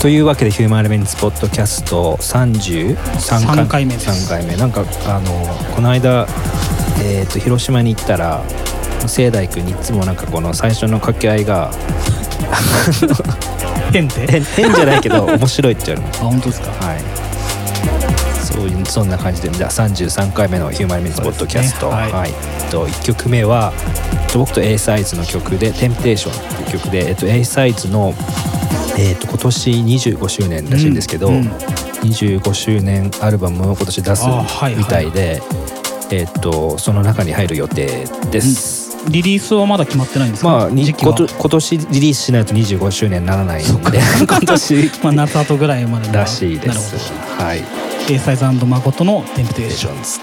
というわけでヒューマンエレメンツポッドキャスト33回3回目です。3回目なんかあのこの間、えー、と広島に行ったら聖大君にいつもなんかこの最初の掛け合いが 変って？変変じゃないけど 面白いって言われましあ本当ですか？たはい。そういうそんな感じでじゃあ33回目のヒューマンエレメンツポッドキャスト、ねはい。はい。と1曲目はえっと僕と A サイズの曲で「テンプテーション」っていう曲で、えっと、A サイズの、えっと、今年25周年らしいんですけど、うん。うん25周年アルバムを今年出すあはいはい。みたいで、えっとその中に入る予定です。リリースはまだ決まってないんですか、まあ、今年リリースしないと25周年にならないんで 今年。まあ、夏後ぐらいまでらしいです。ほ。はい。ど A サイズ誠のテンプテーション。ズ。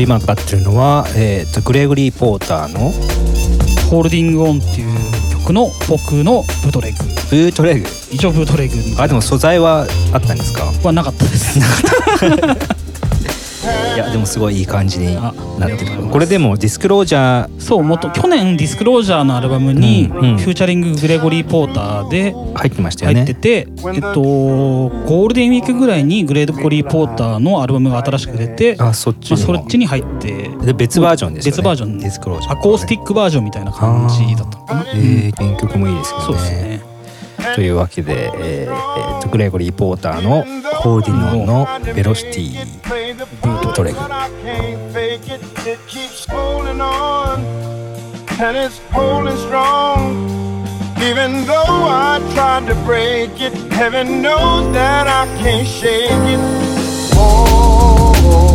今かってるのは、えー、とグレゴリー・ポーターのホールディングオンっていう曲の僕のブートレグ。ブートレグ？一応ブートレグあでも素材はあったんですか？はなかったです。いやでもすごいいい感じになってるこれでもディスクロージャーそうもっと去年ディスクロージャーのアルバムに、うんうん。フューチャリンググレゴリー・ポーターで入ってましたよね。入ってて、えっとゴールデンウィークぐらいにグレゴリー・ポーターのアルバムが新しく出てあそっちまあ、そっちに入ってで別バージョンですよね。別バージョンディスクロージャー。アコースティックバージョンみたいな感じだったのかな、えー、原曲もいいですよね。そうですね。というわけで、えーえーとグレゴリー・ポーターの「ホールディングのベロシティ」ブートレグ and it's holding strong. Even though I tried to break it, heaven knows that I can't shake it. Holding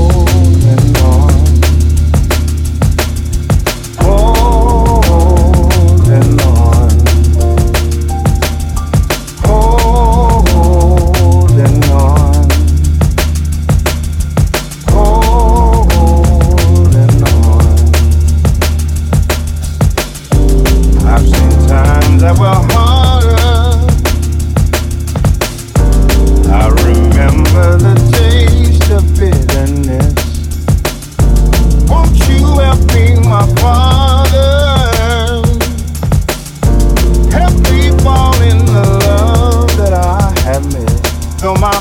on my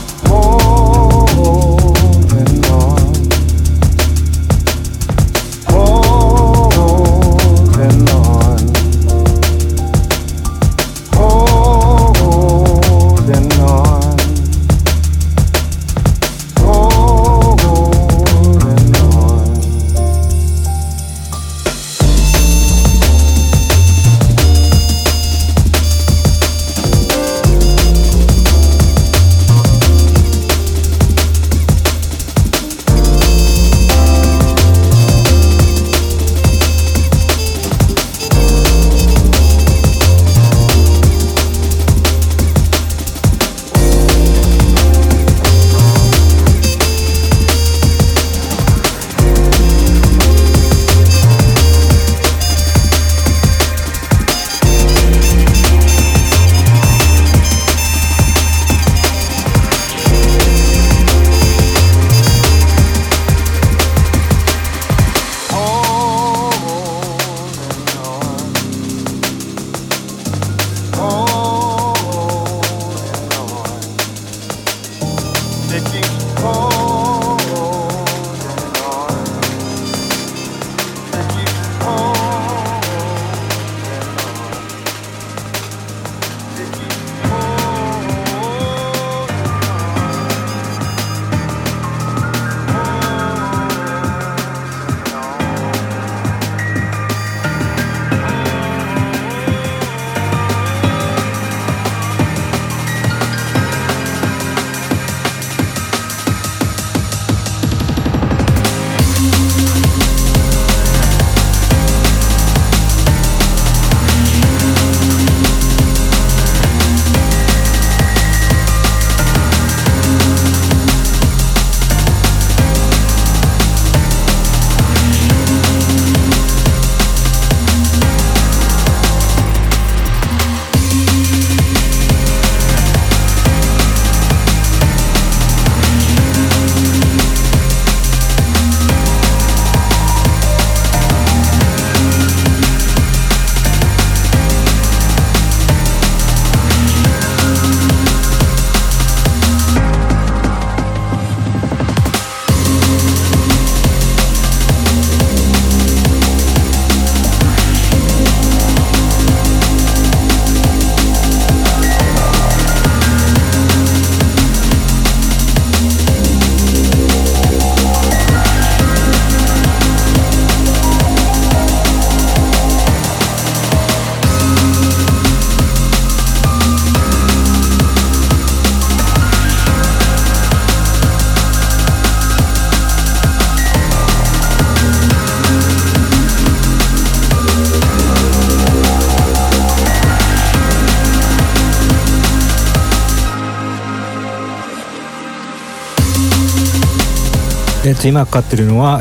と今かかってるのは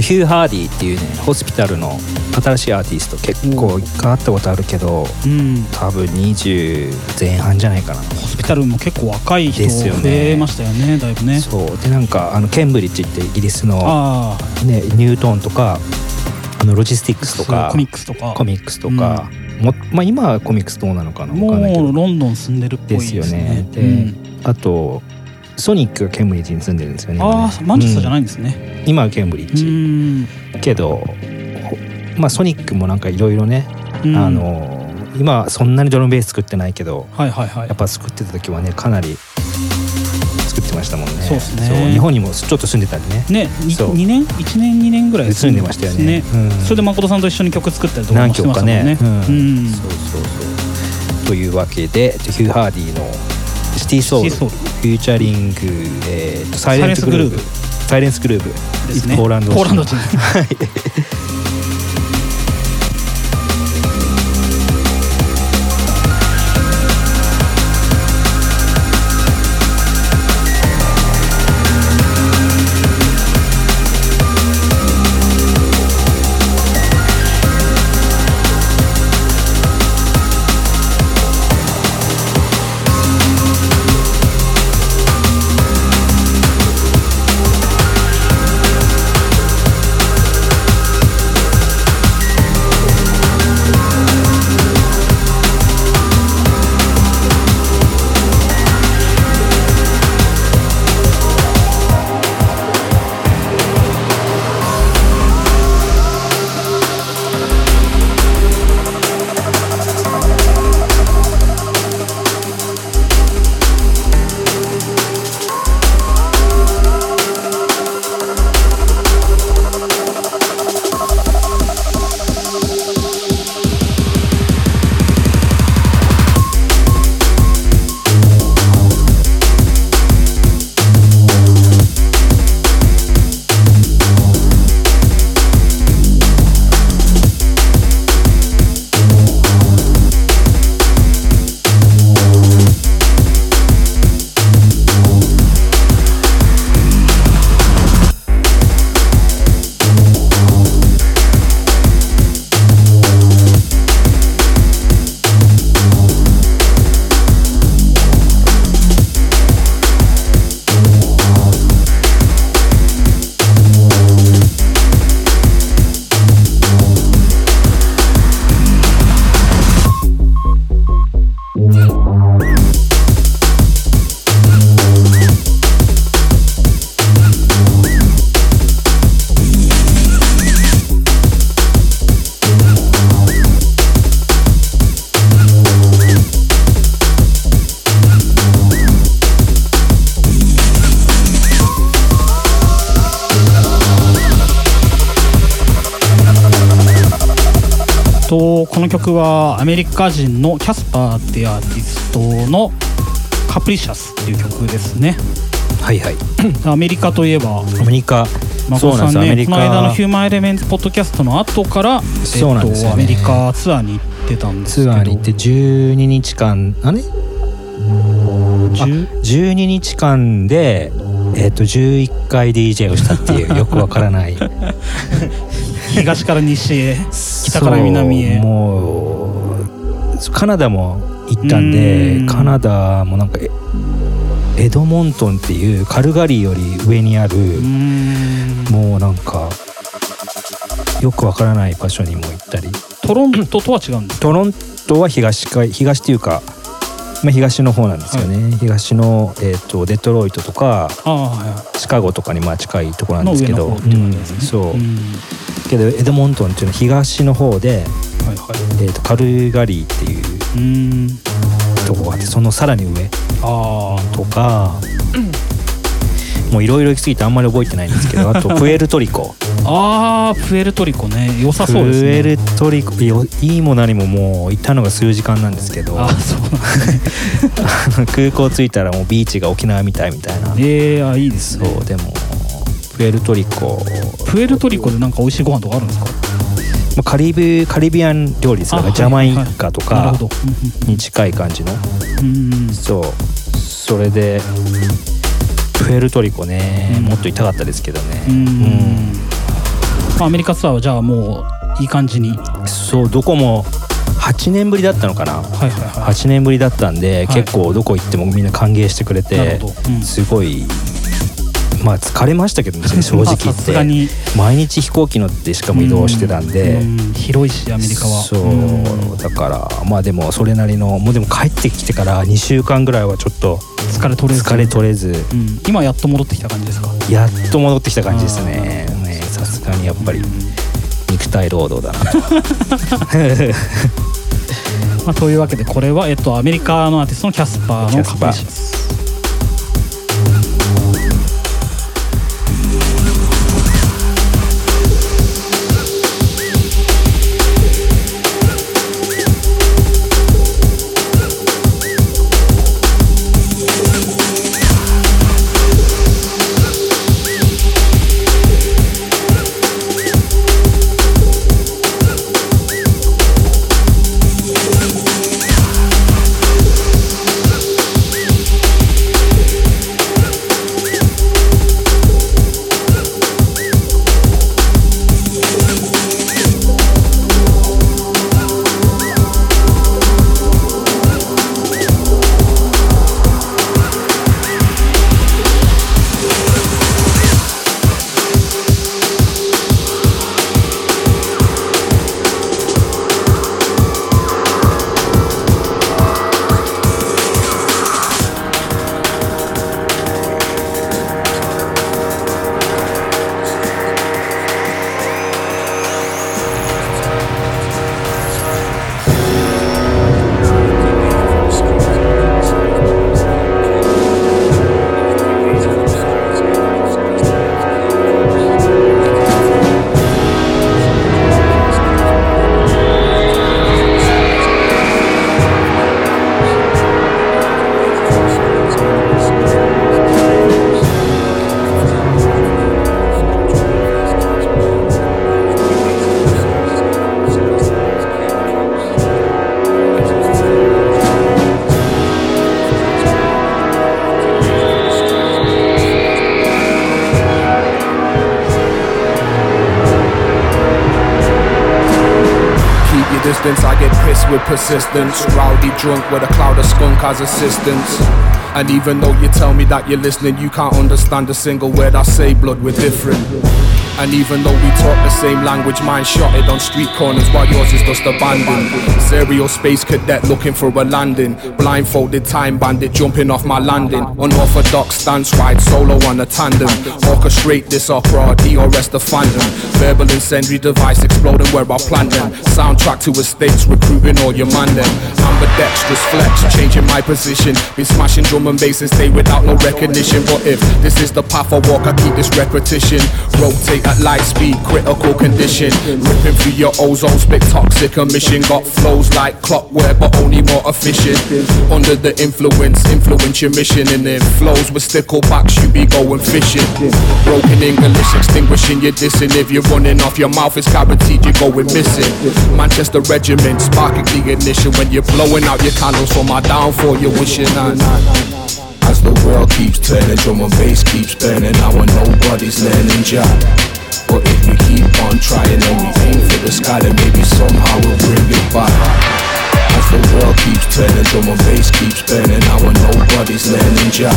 ヒュー・ハーディっていうねホスピタルの新しいアーティスト結構一回会ったことあるけどうん。多分20前半じゃないかな。ホスピタルも結構若い人ですよね。増えましたよねだいぶね。そう。でなんかあのケンブリッジってイギリスの、あね、ニュートンとかあのロジスティックスとかあコミックスとか。コミックスとか、もまあ、今はコミックスどうなのかなもうロンドン住んでるっぽいですね。ですよね。でうん。あとソニックがケンブリッジに住んでるんですよねああマンチェスターじゃないい、んですね。うん。今はケンブリッうジ、ん。けどほまあソニックもなんかいろいろね、うん。あの今はそんなにドラムベース作ってないけどはいはいはい。やっぱ作ってた時はねかなり作ってましたもんね。そうですね。日本にもちょっと住んでたりね。ねにそう2年1年2年ぐらい住んでましたよね。うん。それで誠さんと一緒に曲作ったりとか何もしてましたもんね。ね。うん。うん。そうそうそう。というわけでヒュー・ハーディの「シティ・ソウル」シティソウルフューチャリング、えーとサイレンスグルーブサイレンスグルーブですね。ポーランドポーランド人。は いこの曲はアメリカ人のキャスパーっていうアーティストの「カプリシャス」っていう曲ですね。はいはい。アメリカといえばアメリカ。まそうなんねこの間のカヒューマンエレメンツポッドキャストの後から、そうなんですよね。アメリカツアーに行ってたんですけど。ツアーに行って12日間あれ？10 12日間でえっ、と11回 DJ をしたっていうよくわからない 東から西へ北から南へ。もうカナダも行ったんでうん。カナダもなんかえエドモントンっていうカルガリーより上にある、もうなんかよくわからない場所にも行ったり。トロントとは違うんですトロントは東か東っていうか、まあ、東の方なんですよね、東の、えー、とデトロイトとかはシカゴとかにまあ近いところなんですけど、うんそう、けどエドモントンっていうのは東の方で、はいはい。えー、とカルガリーっていううーん。とこがあってそのさらに上あとか、もういろいろ行き過ぎてあんまり覚えてないんですけど あとプエルトリコ。ああープエルトリコね。良さプそうですね。エルトリコよいいも何ももう行ったのが数時間なんですけどあーそうなんだ空港着いたらもうビーチが沖縄みたいみたいな。えー、あいいですね。そうでもプエルトリコ、プエルトリコでなんか美味しいご飯とかあるんですか？まあ、カリブカリビアン料理ですからあジャマイカとかに近い感じの。そう。それでプエルトリコね、うん。もっと痛かったですけどね。アメリカツアーはじゃあもういい感じに。そうどこも8年ぶりだったのかな。はいは8年ぶりだったんで、はい。結構どこ行ってもみんな歓迎してくれてすごいまあ疲れましたけどね 正直言って。毎日飛行機乗ってしかも移動してたんで、うん。広いしアメリカは。そう、ん。だからまあでもそれなりのもうでも帰ってきてから2週間ぐらいはちょっと疲れ取れず。疲れ取れず。うん。今やっと戻ってきた感じですか？やっと戻ってきた感じですね。ねさすがにやっぱり肉体労働だなと。まあ、というわけでこれは、えっと、アメリカのアーティストのキャスパーのカプリシャス distance. I get pissed with persistence. Rowdy drunk with a cloud of skunk as assistance. And even though you tell me that you're listening, you can't understand a single word I say, blood, we're different. And even though we talk the same language, mine shotted on street corners while yours is just abandoned. Serial space cadet looking for a landing. Blindfolded time bandit jumping off my landing. Unorthodox stance ride solo on a tandem. Orchestrate this opera, DRS the phantom. Verbal incendiary device exploding where I plant them. Soundtrack to estates, recruiting all your man them. Ambidextrous flex, changing my position. Been smashing drum and bass and stay without no recognition. But if this is the path I walk, I keep this repetition. Rotate at light speed, critical condition. Ripping through your ozone, spit toxic emission. Got flows like clockwork, but only more efficient. Under the influence, influence your mission. And if flows with sticklebacks, you be going fishing. Broken English, extinguishing your dissing. If you're running off your mouth, it's guaranteed you're going missing. Manchester Regiment, sparking the ignition. When you're blowing out your candles for my downfall, you're wishing. As the world keeps turning, drum and bass keeps burning. And nobody's learning jack. But if we keep on trying and we aim for the sky, then maybe somehow we'll bring it back. As the world keeps turning, drum and bass keeps burning. And nobody's learning jack.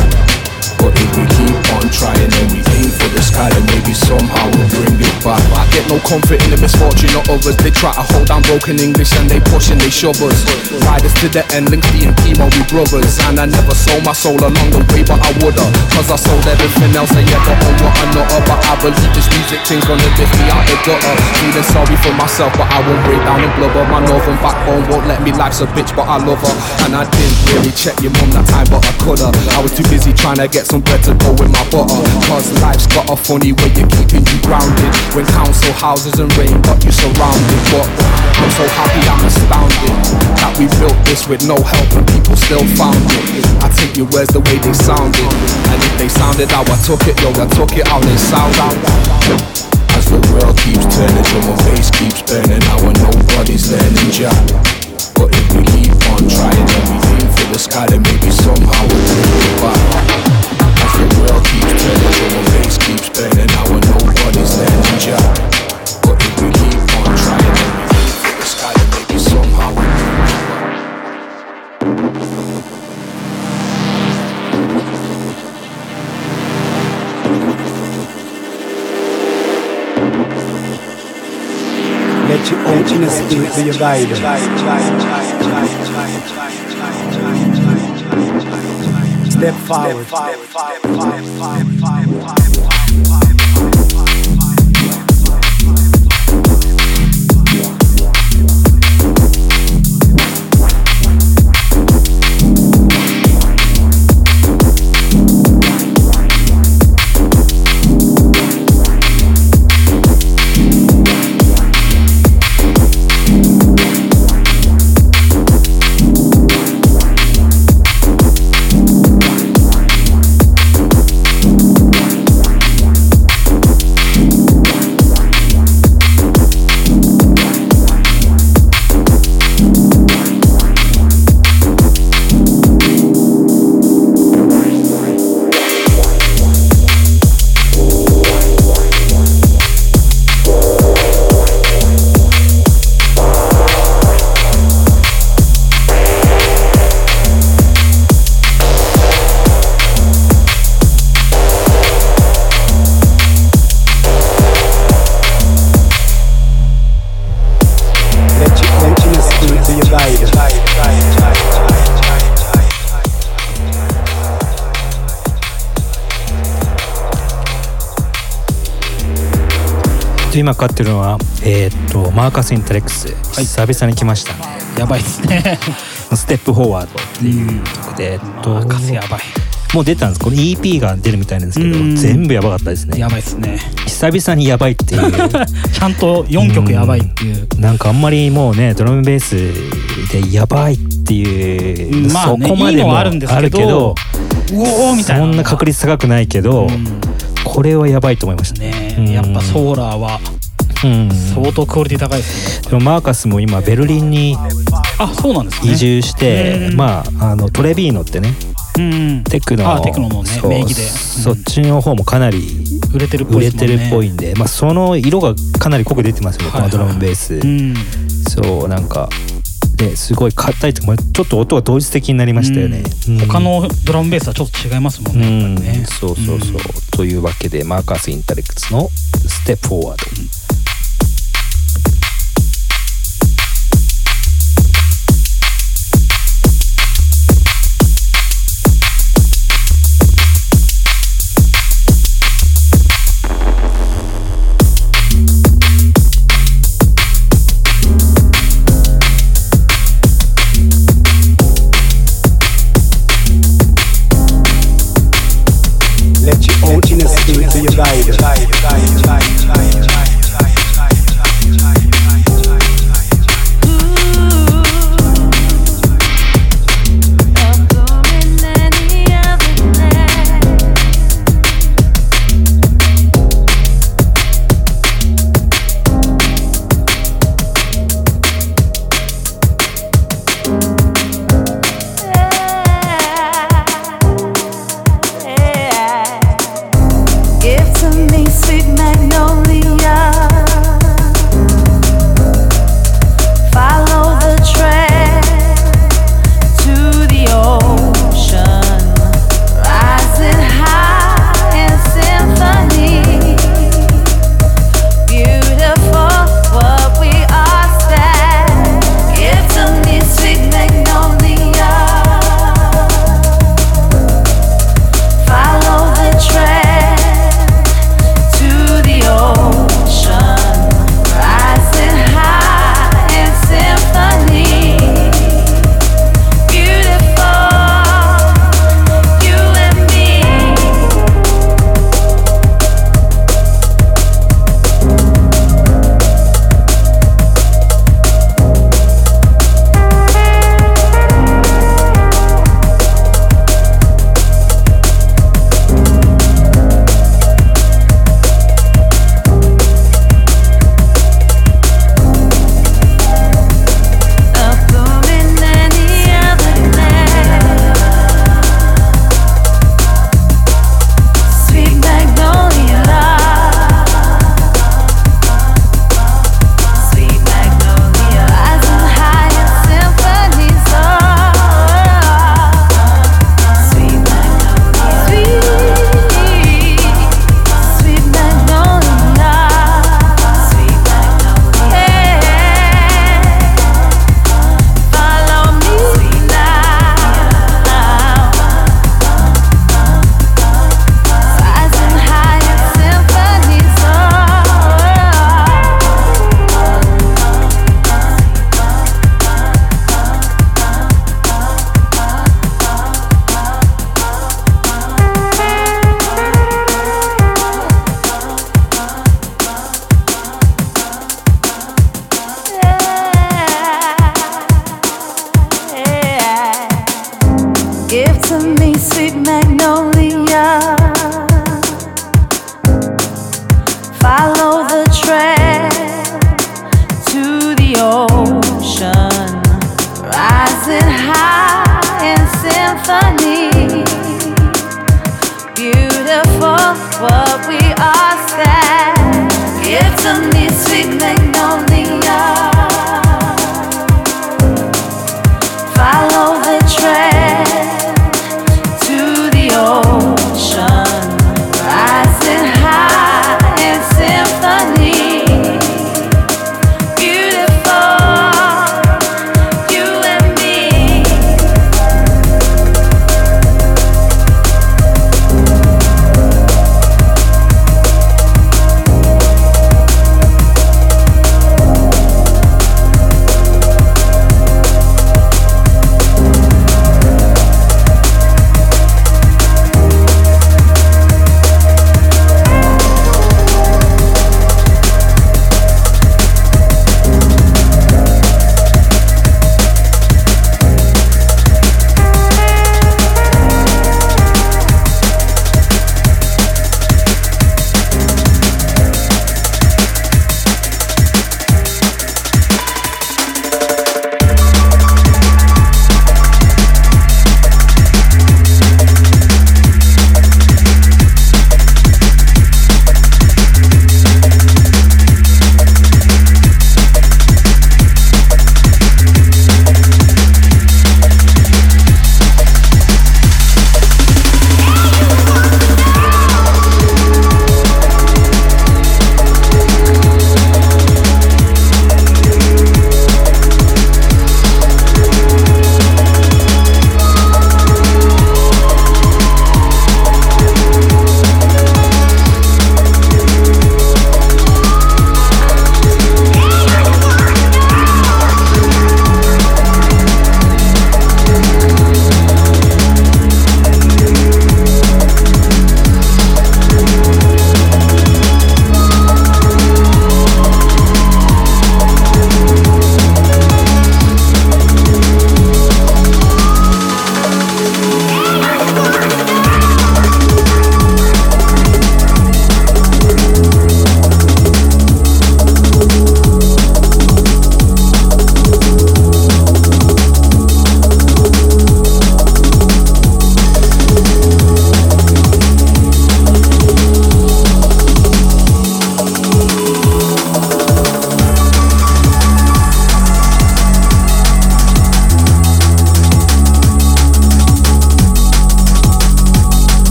But if we keep on trying and we aim for the sky, then maybe somehow we'll bring it back. I get no comfort in the misfortune of others. They try to hold down broken English and they push and they shove us. Riders to the end, link being chemo, we brothers. And I never sold my soul along the way, but I woulda. Cause I sold everything else I ever owned, what I nutter. But I believe this music thing's gonna lift me out the gutter. Feeling sorry for myself, but I won't break down and blubber. My northern backbone won't let me. A bitch, but I love her. And I didn't really check your mum that time, but I coulda. I was too busy trying to get some bread to go with my butter. Cause life's got a funny way of keeping you grounded. When council houses and rain got you surrounded. But I'm so happy, I'm astounded that we built this with no help and people still found it. I take your words the way they sounded. And if they sounded how I took it, yo, I took it how they sound out. As the world keeps turning, drum and bass keeps burning. Now and nobody's learning jack. But if we keep on trying everything for the sky, then maybe somehow we'll take it back. I think we keeps turning, so my face keeps burning. I I know. be your. Step forward. Step forward. 今かかってるのは、えーっとマーカス・インタレックス、久々に来ました。ねやばいっすね。ステップフォワードっていう曲で、えっとマーカスやばい。もう出たんです。これ EP が出るみたいなんですけどうん。全部やばかったですね。やばいっすね。久々にやばいっていう。ちゃんと4曲やばいっていう。なんかあんまりもうねドラムベースでやばいっていう、うん。まあねそこまでもあるんですけどおーみたいな。そんな確率高くないけど、うんこれはやばいと思いました。ねねやっぱソーラーはうん。相当クオリティ高いですね。でもマーカスも今ベルリンにあそうなんですね。移住して、うん。まああのトレビーノってねうんうん。テクノあテクノのね名義で。そっちの方もかなり売れてるっぽ売れいですもんね。てるっぽいんで、まあ、その色がかなり濃く出てますよね、このドラムベース、うん。そうなんかですごい硬いともちょっと音が同時的になりましたよね、うん。他のドラムベースはちょっと違いますもんうね。やっんね。そうそうそう、というわけでマーカス・インタレクツの「ステップフォワード」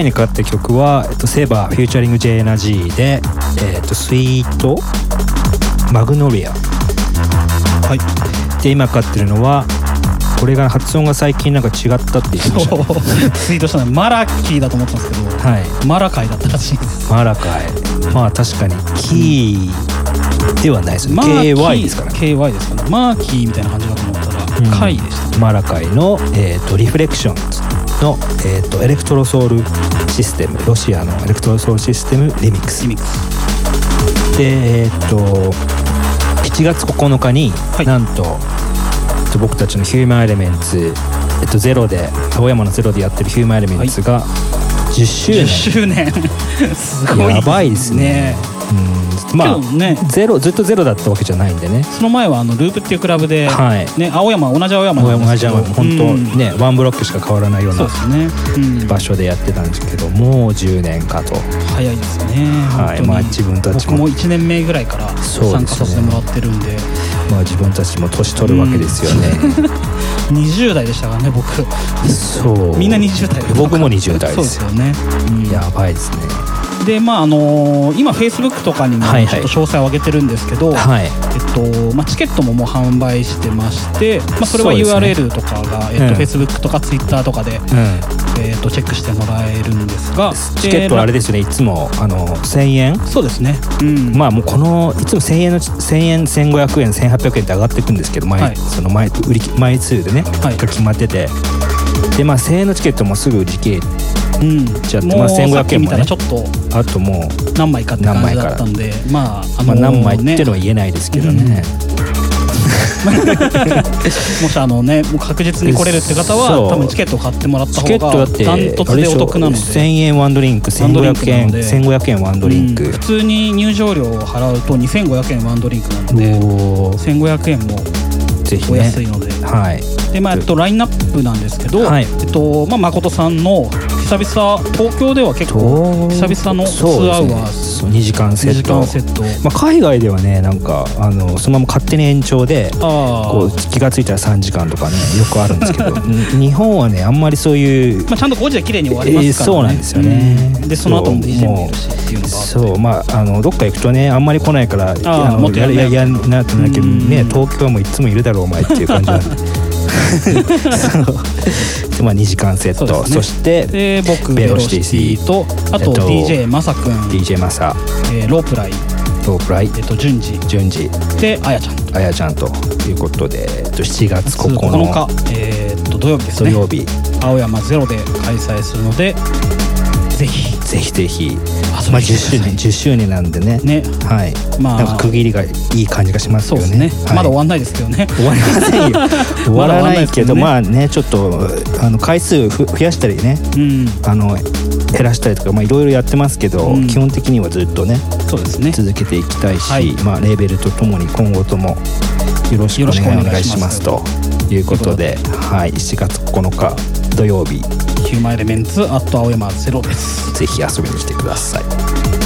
前にかかった曲は、えっと、 Seba featuring J Energy で、えっと、 Sweet Magnolia はい。で今かかってるのはこれが発音が最近なんか違ったって言ってましたねツイートしたのマラキーだと思ったんですけどはい。マラカイだったらしいです。マラカイ。まあ確かにキーではないですね。KY ですから。ね KY ですかね。マーキーみたいな感じかと思ったら、うん。カイでしたマラカイの、えー、と Reflectionsの、えー、と Electrosoul System ロシアの Electrosoul System リミックス。でえっ、と7月9日に、はい。なんとえっと僕たちの Human Elements、えっと、ゼロで青山のゼロでやってる Human Elements が10周年、10周年。すごい。やばいですねうん。まあね。ゼロずっとゼロだったわけじゃないんでね。その前はあのループっていうクラブで、はい。ね、青山同じ青山青なんですけど。山本当うん。ねワンブロックしか変わらないような場所でやってたんですけどもう10年かと。早いですね。はい。まあ自分たちも。僕も1年目ぐらいから参加させてもらってるんで。まあ自分たちも年取るわけですよね、20代でしたからね僕。そう。みんな20代僕も20代そうですよね、うん。やばいですねでまああのー今フェイスブックとかにもちょっと詳細を上げてるんですけど、はい。えっとまあ、チケットももう販売してまして、まあ、それは URL とかが、えっうん。と、Facebook とか Twitter とかで、うん。えっと、チェックしてもらえるんですがチケットはあれでですねいつもあの1000円？そうですね、うん。まあもうこのいつも1000円の1000円1500円1800円って上がっていくんですけど毎、はい。その毎売り枚数でね、はい。が決まってて。でまあ1000円のチケットもすぐ売り切れうん、ちゃってもうまあ1500さっき見たら円もねちょっとあともう何枚かって感じだったんでまああまあ、の何枚ってねのは言えないですけどね、もしあのねもう確実に来れるって方は多分チケットを買ってもらったチケッ方がダントツでお得なので。1000円ワンドリンクワンドリンク1500円なので1500円ワンドリンク。うん、普通に入場料を払うと2500円ワンドリンクなのでおー。1500円もおぜひね。安いので、はいでまあえっとラインナップなんですけど、はい。えっとまあ誠さんの久々東京では結構久々のツアーはそう2時間セ2時ット間セット。まあ、海外ではねなんかあのそのまま勝手に延長であこう気がついたら3時間とかねよくあるんですけど ん日本はねあんまりそういうまあ、ちゃんと5時で綺麗に終わりますからね、えーそうなんですよね。うん。でその後もそう。DJ もいるしっていうそう。まああのどっか行くとねあんまり来ないからーのもっとやるねやややなってなるけどうん。ね東京はもういつもいるだろうお前っていう感じなんで まあ2時間セット。そ,、してで僕ベロシシティとあとえっと DJ マサ君、DJ マサ。えーロープライ、ロープライ。えっと、順次。順次。であやちゃん。とあやちゃんと。いうことで、えっと、7月9 9日日、えーっと土曜日ですね。土曜日。青山ゼロで開催するのでぜひ。ぜひぜひ、まあ、来てくだ10さい。周年10周年なんでね。ね。はい、まあ。なんか区切りがいい感じがしますよね。すね、はい。まだ終わんないですけどね。終わりませんよ。終わらないけどままあねちょっとあの回数ふ増やしたりねうん。あの減らしたりとかまあいろいろやってますけど、うん。基本的にはずっとねそうですね。続けていきたいし、はい。まあレーベルとともに今後ともよろしくお願いお願いしますということで。はい。7月9日土曜日。ヒューマンエレメンツアット青山ゼロです。ぜひ遊びに来てください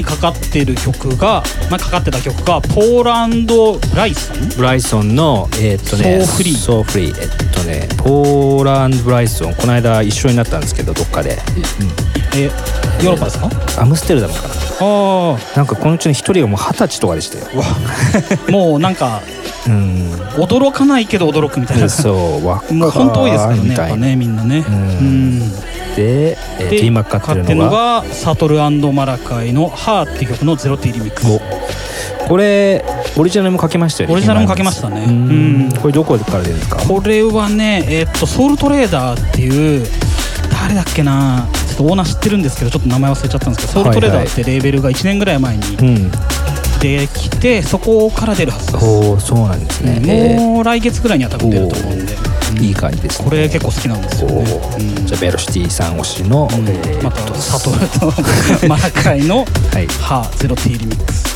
にかかってる曲が、まあ、かかってた曲が Pola and Bryson？Bryson のえーっとね So Free。So Free。えっとね Pola and Bryson。この間一緒になったんですけどどっかで、えヨーロッパですか？アムステルダムかな。あなんかこのうちの一人がもう二十歳とかでしたよ。あ もうなんかうん。驚かないけど驚くみたいな。そうもう本当多いですからねやっぱねみんなね。うん。うんで、えー今かかってるのがかかってるのがサトルマラカイの「ハーっていう曲のゼロティリミックス。お。これオリジナルもかけましたよねオリジナルもかけましたね。うんうん。これどこから出るんですか？これはねえーっとソウルトレーダーっていう誰だっけなちょっとオーナー知ってるんですけどちょっと名前忘れちゃったんですけどソウルトレーダーってレーベルが1年ぐらい前にうん。できてそこから出るはずです。おおそうなんですね、えもう来月ぐらいには多分出ると思うんで。ーいい感じですね。これ結構好きなんですよね。じゃあベロシティさん推しの、うん。えーまたサトルとマラカイの はい「ハーゼロティリミックス」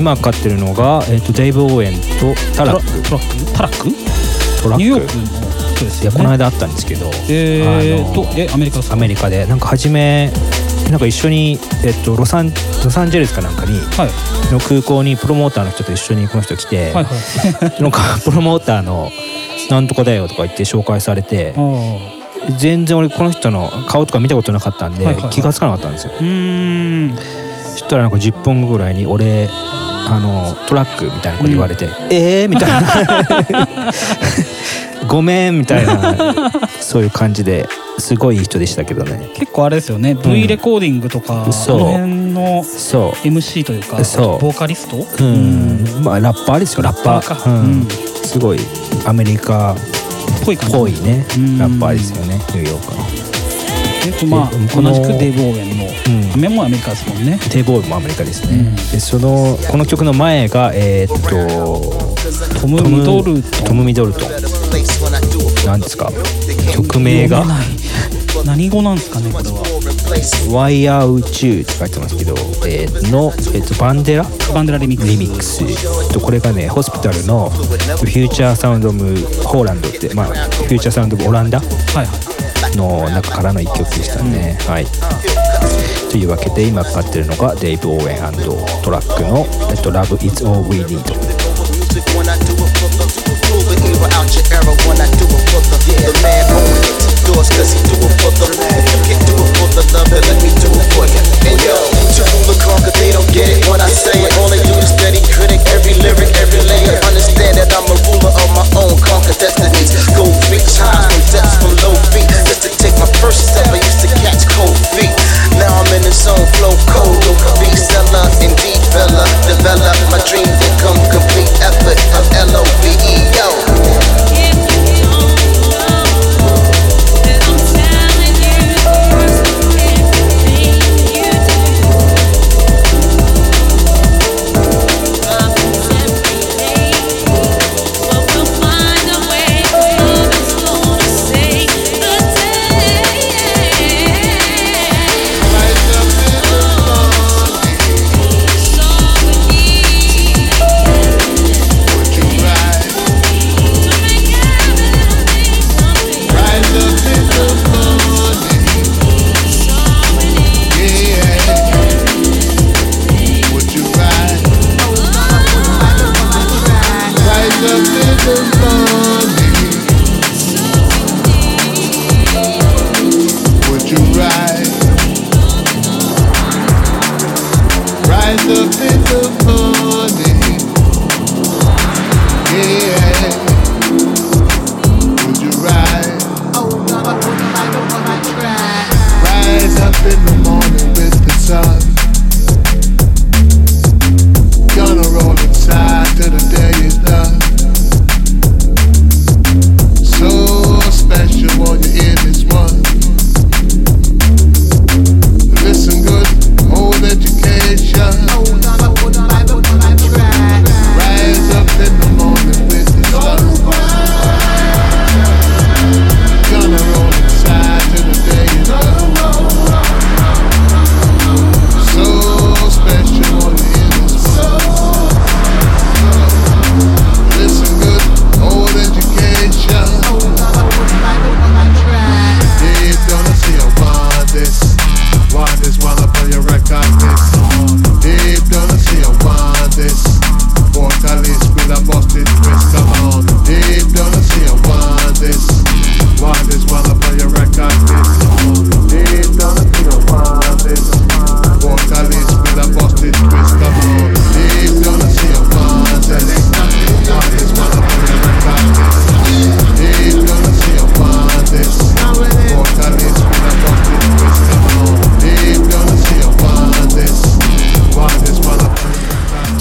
今かかってるのが、えっとデイブ・オーエンとタラック。トラック？タラック？トラック。ニューヨークの人ですよね。いやこの間あったんですけど、えーとえアメリカですか？アメリカで。なんか初めなんか一緒に、えっと、ロサンロサンゼルスかなんかにはい。の空港にプロモーターの人と一緒にこの人来て、はいはい。なんかプロモーターの「なんとかだよ」とか言って紹介されて全然俺この人の顔とか見たことなかったんで、気が付かなかったんですよ。そしたらなんか10分後ぐらいに俺あのトラックみたいなこと言われて「えー?」みたいな「ごめん」みたいなそういう感じですごいいい人でしたけどね。結構あれですよね。V レコーディングとか、そう。あの辺のそう。MC というかそう。ボーカリスト？うん、まあラッパーですよラッパラッパーー、うん。かうん。すごいアメリカっぽいね。うん。ラッパーですよねニューヨークのえっとまあでこの同じくデイブ・オーウェンの、うん。アメもアメリカですもんね。テーボールもアメリカですね、うん。でそのこの曲の前がえーっとトム・ミドルト。ント。ム・ミドルト。ンんですか？曲名が。何語なんですかねこれは.ワイヤー宇宙って書いてますけど、えーの、えー、とバンデラ？バンデラリミックス。リミックス。とこれがねホスピタルのフューチャーサウンド・オブ・ホーランドって、まあ、フューチャーサウンド・オランダ？はいはいの中からの一曲でしたね、はい。というわけで今かかってるのがデイブ・オーウェントラックの「えっと、Love Is All We Need」when I do it for the yours cause he do it for the love If you do it for the love and let me do it for you And yo, to rule and conquer they don't get it. When I say it All they do is steady critic. Every lyric, every layer. Understand that I'm a ruler of my own conquer destinies. Go reach high from depths from low feet. Just to take my first step I used to catch cold feet. Now I'm in the zone, flow cold, don't be seller. Indeed fella, develop my dreams become complete effort. Of love, yo.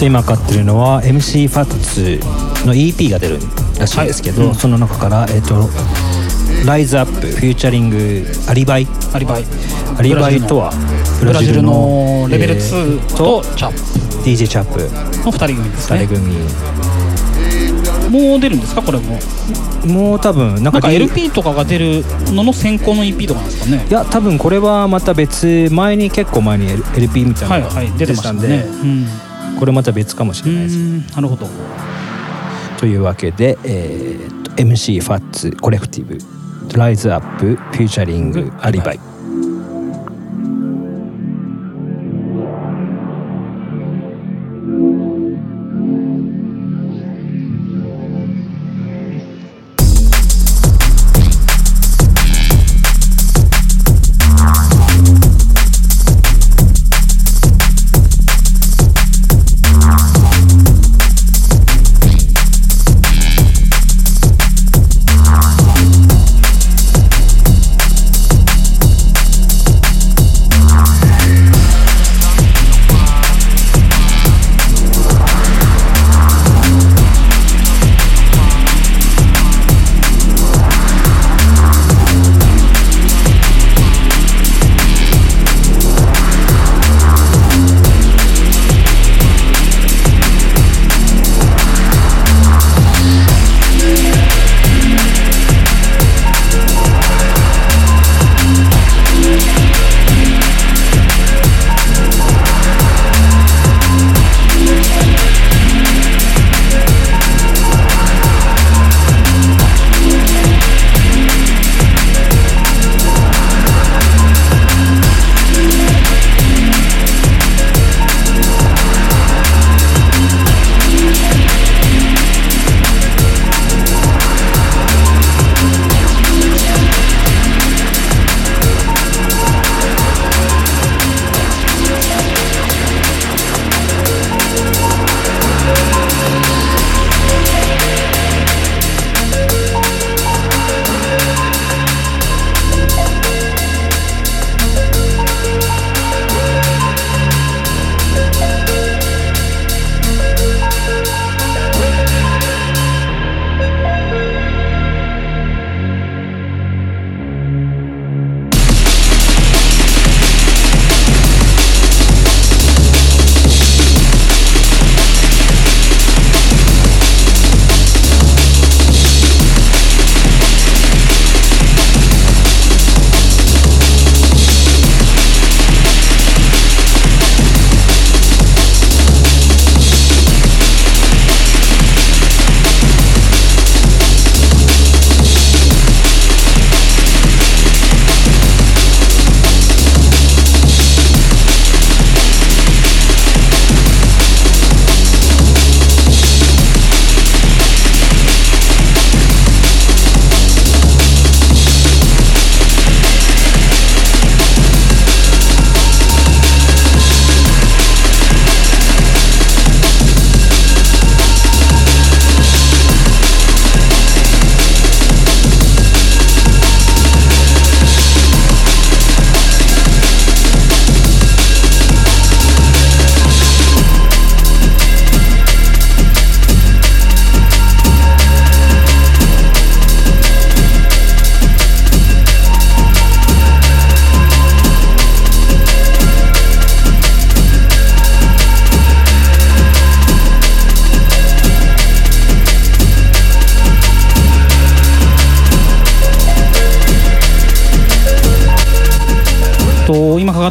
今買ってるのは MC ファッツの EP が出るらしいんですけど、はい。うんその中からえっ、と「ライズアップフューチャリングアリバイ」アリバイアリバイとはブラジルのレベルえー2とチャップ DJ チャップの2人組です2ね人組、もう出るんですか？これも。もう多分なんかなんか LP とかが出るのの先行の EP とかなんですかね。いや多分これはまた別前に結構前に LP みたいはないのがはい出てましたんで、ねうんこれまた別かもしれないです、うん。なるほど。というわけで、えーと MC Fats Collective Rise Up featuring Alibi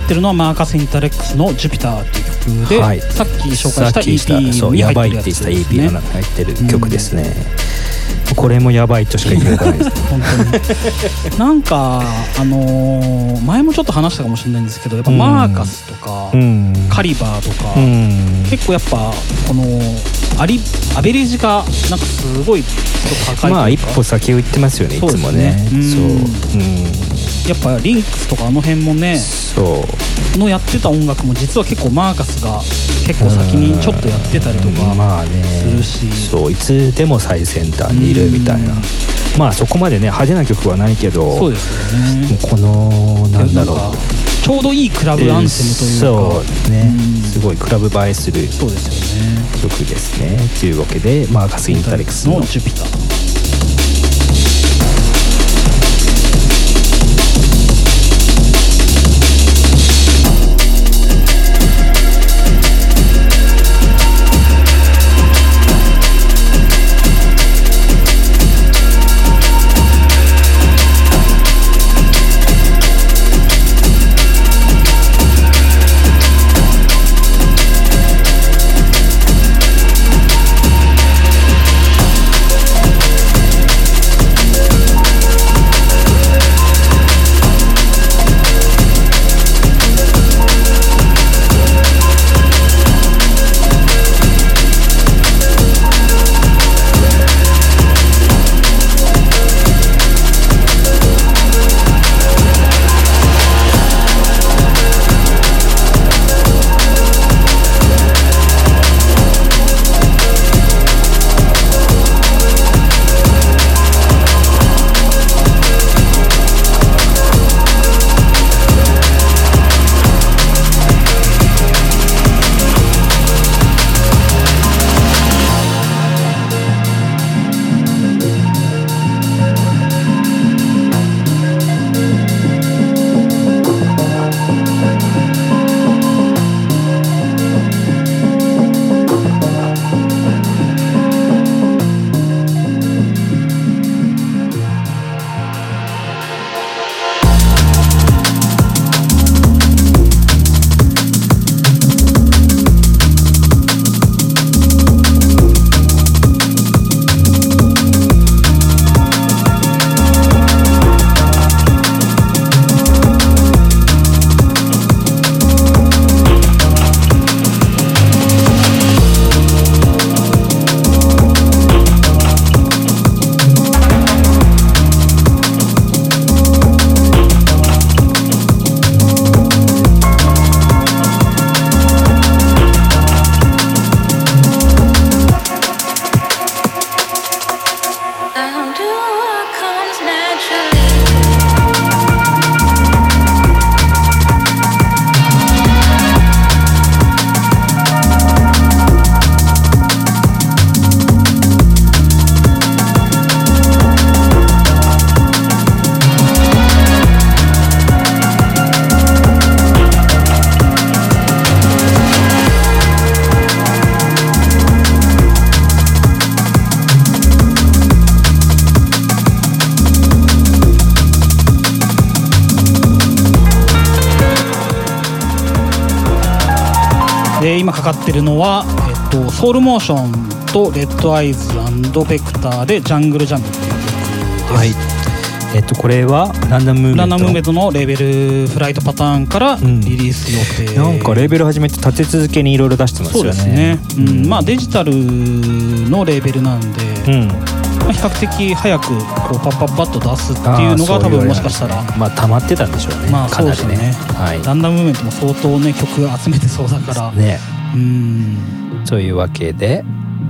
ってるのはマーカス・インタレックスの「ジュピター」っていう曲で、はい。さっき紹介した EP にやばいって入ってるや言ったつです EP のね中に入ってる曲ですね、これもやばいとしか言いようがないです本当に。なんかあのー前もちょっと話したかもしれないんですけどやっぱマーカスとか、うん。カリバーとか、うん。結構やっぱこのアリアベレージがなんかすごい高いまあ一歩先を行ってますよねいつもね。そううねやっぱリンクスとかあの辺もねうんそう。のやってた音楽も実は結構マーカスが結構先にちょっとやってたりとか、うん。まあね。するし。そういつでも最先端にいるみたいな。うん。まあそこまでね派手な曲はないけどそうですよね。もうこのなんだろう。ちちょうどいいクラブアンセムというか。そうね。うん。すごいクラブ映えするそうですよね。曲ですね。というわけでマーカス・インタレックスの。のジュピターで今かかってるのは、えっと、ソウルモーションとレッドアイズベクターでジャングルジャムっていう曲です、はい。えっとこれはランダムムーントランナムーメントのレーベルフライトパターンからん。リリース予定、なんかレーベル始めて立て続けにいろいろ出してますそうよねですね、うん。まあデジタルのレーベルなんで、うんまあ、比較的早くこうパッパッパッと出すっていうのが多分もしかしたらまあ溜まってたんでしょうねまあかなりそうですね。はい。ランダムムーブメントも相当ね曲集めてそうだから、ね。うん。というわけで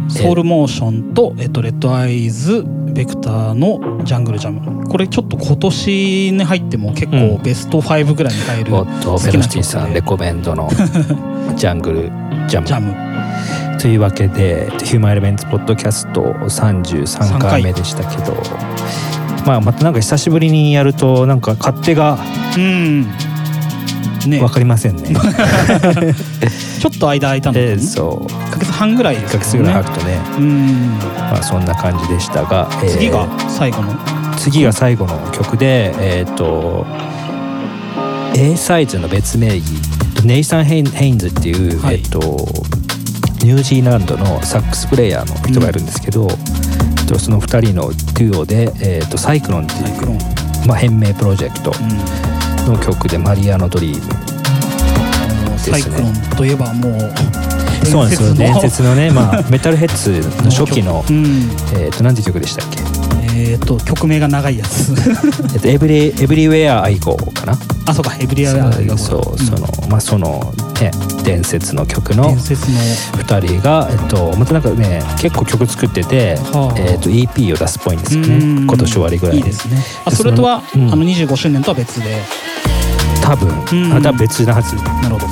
ソウルモーションと、えっと、レッドアイズベクターのジャングルジャム。これちょっと今年に入っても結構うん。ベスト5ぐらいに入るおっと好きなベロシティさんレコメンドの ジャングルジャム。ジャム。というわけでヒューマンエレメンツポッドキャスト33回目でしたけど。まあまたなんか久しぶりにやるとなんか勝手がうんね。分かりませんね。ちょっと間空いたのかな？でそう。1ヶ月半ぐらいで1すヶ月ぐらい空くとね。うん。まあそんな感じでしたが、えー。次が最後の？次が最後の曲でえっ、と A サイズの別名義。ネイサン・ヘインズっていう、はい。えっとニュージーランドのサックスプレイヤーの人がいるんですけど、えっとその2人のデュオで、えっとサイクロンっていうまあ、変名プロジェクト。うんの曲で「マリアのドリーム。もう Sci-Clone といえばもう」そうなんですよ。伝説のね、まあ、 Metalheadz の初期の う、ん。えっと何ていう曲でしたっけ？えっと曲名が長いやつ。えっと、 Every Everywhere I Go かな？あそうか Every あがそう、んそのまあそのね伝説の曲の伝説の。2人が、えっと、またなんかね結構曲作ってて、はあ。えっと、EP を出すっぽいんですよね。うん。今年終わりぐらいにいいですね。あでそれとは、うん。あの25周年とは別で多多分、うん。また別なはず。なるほど。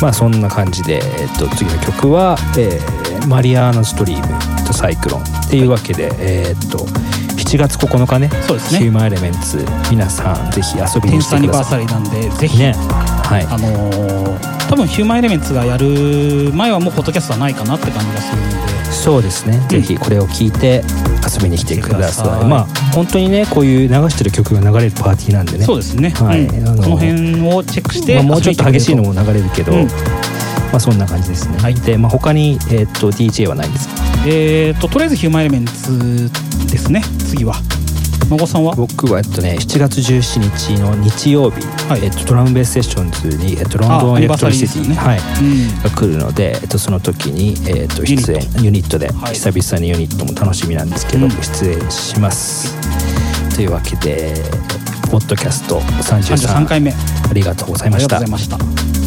まあそんな感じで、えっと、次の曲は、えーマリアーナ・ストリームとサイクロンっていうわけで、えーっと7月9日ね。そうですね。ヒューマンエレメンツ皆さんぜひ遊びテンに来スアニバーサてくださいリーなんでぜひ、ね。はい。あのー多分ヒューマンエレメンツがやる前はもうポッドキャストはないかなって感じがするので。そうですね、ぜひこれを聞いて遊びに来てください。ださい。まあ本当にねこういう流してる曲が流れるパーティーなんでね。そうですね、はい。うん。あのこの辺をチェックして、まあ、もうちょっと激しいのもも流れるけど、うんまあそんな感じですね、はい。で、まあ、他に、えーっと DJ はないんですか？えー、ととりあえずヒューマンエレメンツですね。次は孫さんは？僕はえっとね7月17日の日曜日、はい。えっと、ドラムベースセッションズに、えっと、ロンドあンエレクトリシティ、アニバはい。うん。が来るので、えっと、その時に、えっと、出演ユニットで、はい。久々にユニットも楽しみなんですけど、うん出演します。というわけでポッドキャスト33 33回目。あありがとうございまりがしたとうございました